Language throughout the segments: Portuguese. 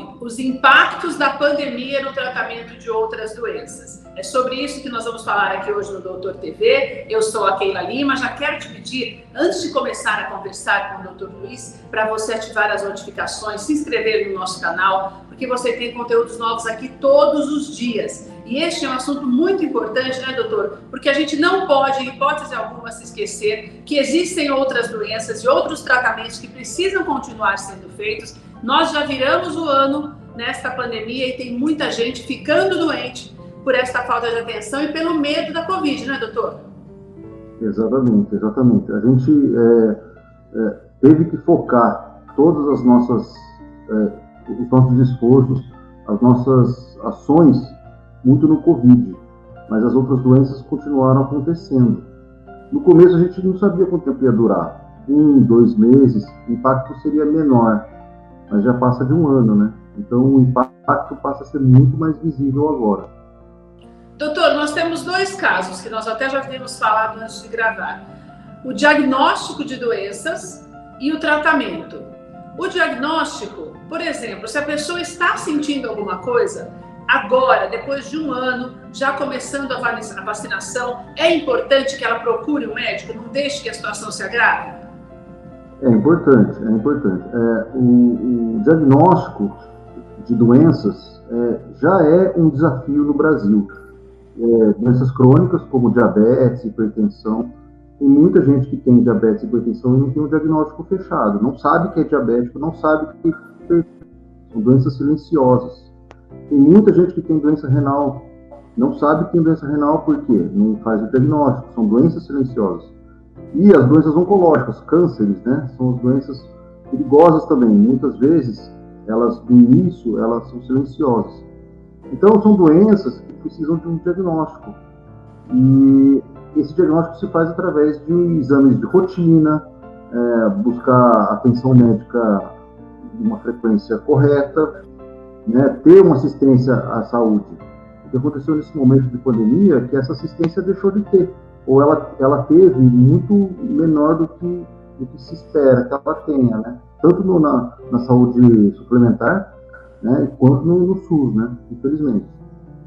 Covid-19, os impactos da pandemia no tratamento de outras doenças. É sobre isso que nós vamos falar aqui hoje no Doutor TV. Eu sou a Keila Lima. Já quero te pedir, antes de começar a conversar com o Doutor Luiz, para você ativar as notificações, se inscrever no nosso canal, porque você tem conteúdos novos aqui todos os dias. E este é um assunto muito importante, né, doutor? Porque a gente não pode, em hipótese alguma, se esquecer que existem outras doenças e outros tratamentos que precisam continuar sendo feitos. Nós já viramos o ano nesta pandemia e tem muita gente ficando doente por esta falta de atenção e pelo medo da Covid, né, doutor? Exatamente, exatamente. A gente é, é, teve que focar todas as nossas, é, os nossos esforços, as nossas ações muito no Covid, mas as outras doenças continuaram acontecendo. No começo a gente não sabia quanto tempo ia durar. Um, dois meses, o impacto seria menor, mas já passa de um ano, né? Então o impacto passa a ser muito mais visível agora. Doutor, nós temos dois casos que nós até já havíamos falado antes de gravar: o diagnóstico de doenças e o tratamento. O diagnóstico, por exemplo, se a pessoa está sentindo alguma coisa, agora, depois de um ano, já começando a vacinação, é importante que ela procure um médico, não deixe que a situação se agrave? É importante, é importante. É, o, o, diagnóstico de doenças é, já é um desafio no Brasil. É, doenças crônicas, como diabetes, hipertensão, tem muita gente que tem diabetes e hipertensão e não tem um diagnóstico fechado, não sabe que é diabético, não sabe que é são doenças silenciosas. Tem muita gente que tem doença renal, não sabe que tem doença renal por quê? Não faz o diagnóstico, são doenças silenciosas. E as doenças oncológicas, cânceres, né? São as doenças perigosas também. Muitas vezes, elas, no início, elas são silenciosas. Então, são doenças que precisam de um diagnóstico. E esse diagnóstico se faz através de exames de rotina, é, buscar atenção médica de uma frequência correta, né, ter uma assistência à saúde. O que aconteceu nesse momento de pandemia é que essa assistência deixou de ter, ou ela, ela teve muito menor do que, do que se espera que ela tenha, né? tanto no, na, na saúde suplementar, né, quanto no, no SUS, né, infelizmente.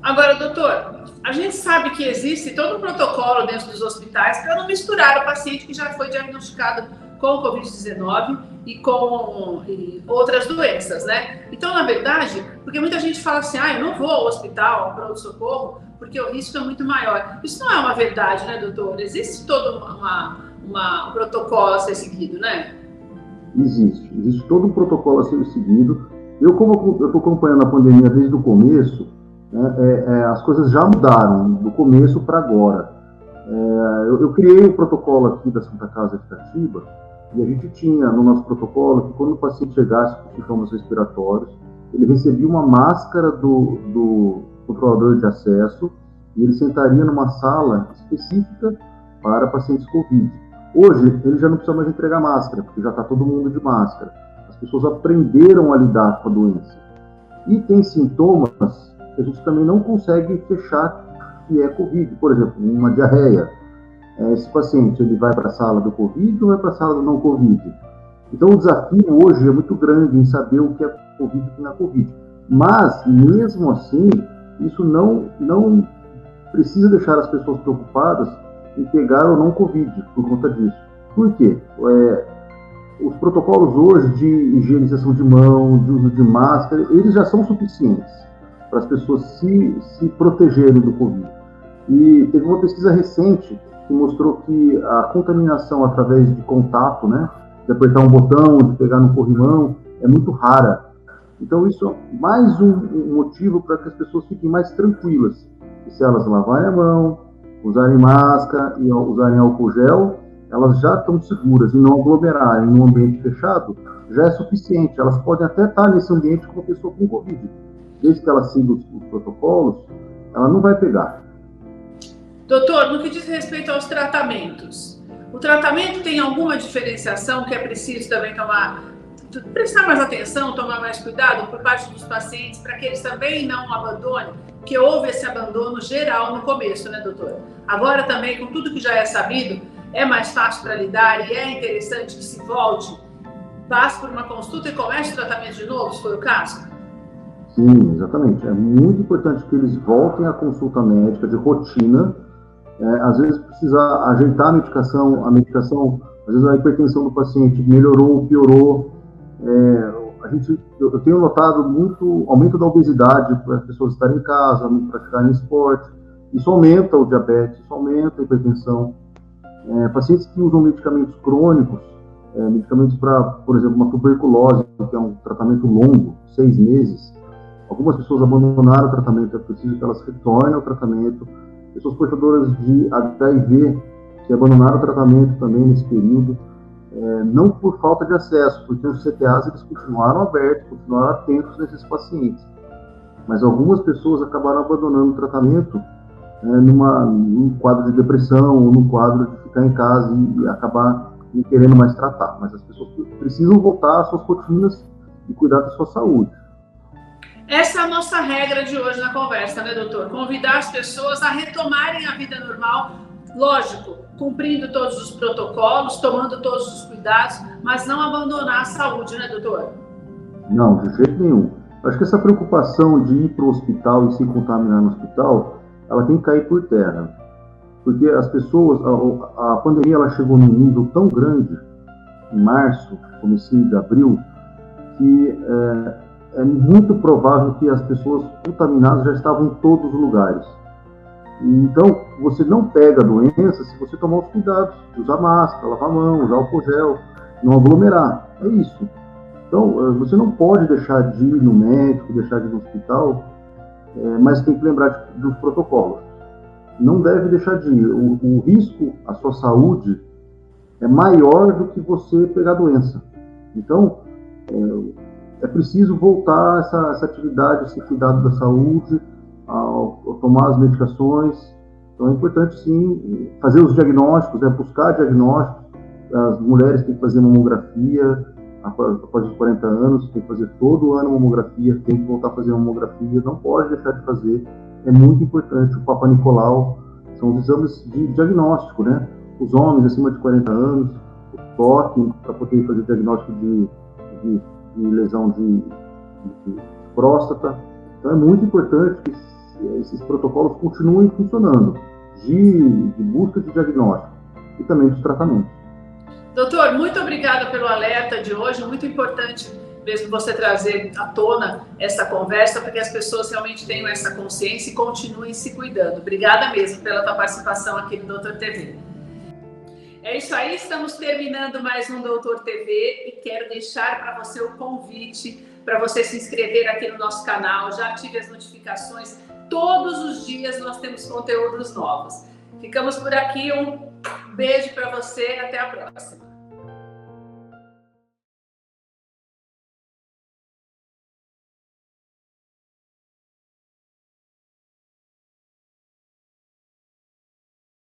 Agora, doutor, a gente sabe que existe todo um protocolo dentro dos hospitais para não misturar o paciente que já foi diagnosticado com Covid-19 e com e outras doenças, né? Então, na verdade, porque muita gente fala assim, ah, eu não vou ao hospital, ao pronto-socorro, porque o risco é muito maior. Isso não é uma verdade, né, doutor? Existe todo uma, uma, um protocolo a ser seguido, né? Existe. Existe todo um protocolo a ser seguido. Eu, como eu estou acompanhando a pandemia desde o começo, né, é, é, as coisas já mudaram do começo para agora. É, eu, eu, criei o um protocolo aqui da Santa Casa de Itatiba, e a gente tinha no nosso protocolo que quando o paciente chegasse com sintomas respiratórios, ele recebia uma máscara do, do controlador de acesso e ele sentaria numa sala específica para pacientes COVID. Hoje, ele já não precisa mais entregar máscara, porque já está todo mundo de máscara. As pessoas aprenderam a lidar com a doença. E tem sintomas que a gente também não consegue fechar que é COVID. Por exemplo, uma diarreia é, esse paciente ele vai para a sala do Covid ou vai para a sala do não Covid? Então, o desafio hoje é muito grande em saber o que é Covid e o que não é Covid. Mas, mesmo assim, isso não, não precisa deixar as pessoas preocupadas em pegar ou não Covid por conta disso. Por quê? É, os protocolos hoje de higienização de mão, de uso de máscara, eles já são suficientes para as pessoas se, se protegerem do Covid. E teve uma pesquisa recente que mostrou que a contaminação através de contato, né, de apertar um botão, de pegar no corrimão, é muito rara. Então isso é mais um, um motivo para que as pessoas fiquem mais tranquilas. E se elas lavarem a mão, usarem máscara e usarem álcool gel, elas já estão seguras e não aglomerarem em um ambiente fechado, já é suficiente. Elas podem até estar nesse ambiente com uma pessoa com Covid. Desde que ela siga os, os protocolos, ela não vai pegar. Doutor, no que diz respeito aos tratamentos, o tratamento tem alguma diferenciação que é preciso também tomar, prestar mais atenção, tomar mais cuidado por parte dos pacientes para que eles também não abandonem, que houve esse abandono geral no começo, né, doutor? Agora também, com tudo que já é sabido, é mais fácil para lidar e é interessante que se volte passe por uma consulta e comece o tratamento de novo, se for o caso? Sim, exatamente. É muito importante que eles voltem à consulta médica de rotina. É, às vezes precisa ajeitar a medicação, a medicação, às vezes a hipertensão do paciente melhorou ou piorou. É, a gente, eu tenho notado muito aumento da obesidade para as pessoas estarem em casa, praticarem esporte. Isso aumenta o diabetes, isso aumenta a hipertensão. É, pacientes que usam medicamentos crônicos, é, medicamentos para, por exemplo, uma tuberculose, que é um tratamento longo, seis meses, algumas pessoas abandonaram o tratamento, é preciso que elas retornem ao tratamento. Pessoas portadoras de HIV que abandonaram o tratamento também nesse período é, não por falta de acesso, porque os CTAs eles continuaram abertos, continuaram atentos nesses pacientes. Mas algumas pessoas acabaram abandonando o tratamento é, numa, num quadro de depressão ou num quadro de ficar em casa e, e acabar não querendo mais tratar. Mas as pessoas precisam voltar às suas rotinas e cuidar da sua saúde. Essa é a nossa regra de hoje na conversa, né, doutor? Convidar as pessoas a retomarem a vida normal, lógico, cumprindo todos os protocolos, tomando todos os cuidados, mas não abandonar a saúde, né, doutor? Não, de jeito nenhum. Acho que essa preocupação de ir para o hospital e se contaminar no hospital, ela tem que cair por terra. Porque as pessoas, a, a pandemia ela chegou num nível tão grande, em março, comecinho de abril, que é, é muito provável que as pessoas contaminadas já estavam em todos os lugares. Então, você não pega a doença se você tomar os cuidados, usar máscara, lavar a mão, usar álcool gel, não aglomerar. É isso. Então, eh, você não pode deixar de ir no médico, deixar de ir no hospital, é, mas tem que lembrar dos protocolos. Não deve deixar de ir. O, o risco à sua saúde é maior do que você pegar a doença. Então, é, é preciso voltar essa, essa atividade, esse cuidado da saúde, ao, ao tomar as medicações. Então é importante sim fazer os diagnósticos, é buscar diagnósticos. As mulheres têm que fazer mamografia após, após os 40 anos, tem que fazer todo ano mamografia, tem que voltar a fazer mamografia, não pode deixar de fazer. É muito importante. O Papa Nicolau são os exames de diagnóstico, né? Os homens acima de 40 anos, o toque para poder fazer diagnóstico de, de, de lesão de, de próstata. Então é muito importante que esses protocolos continuem funcionando de, de busca de diagnóstico e também dos tratamentos. Doutor, muito obrigada pelo alerta de hoje, muito importante mesmo você trazer à tona essa conversa, para que as pessoas realmente tenham essa consciência e continuem se cuidando. Obrigada mesmo pela tua participação aqui no Doutor TV. É isso aí, estamos terminando mais um Doutor TV e quero deixar para você o convite para você se inscrever aqui no nosso canal, já ative as notificações Todos os dias nós temos conteúdos novos. Ficamos por aqui. Um beijo para você. Até a próxima.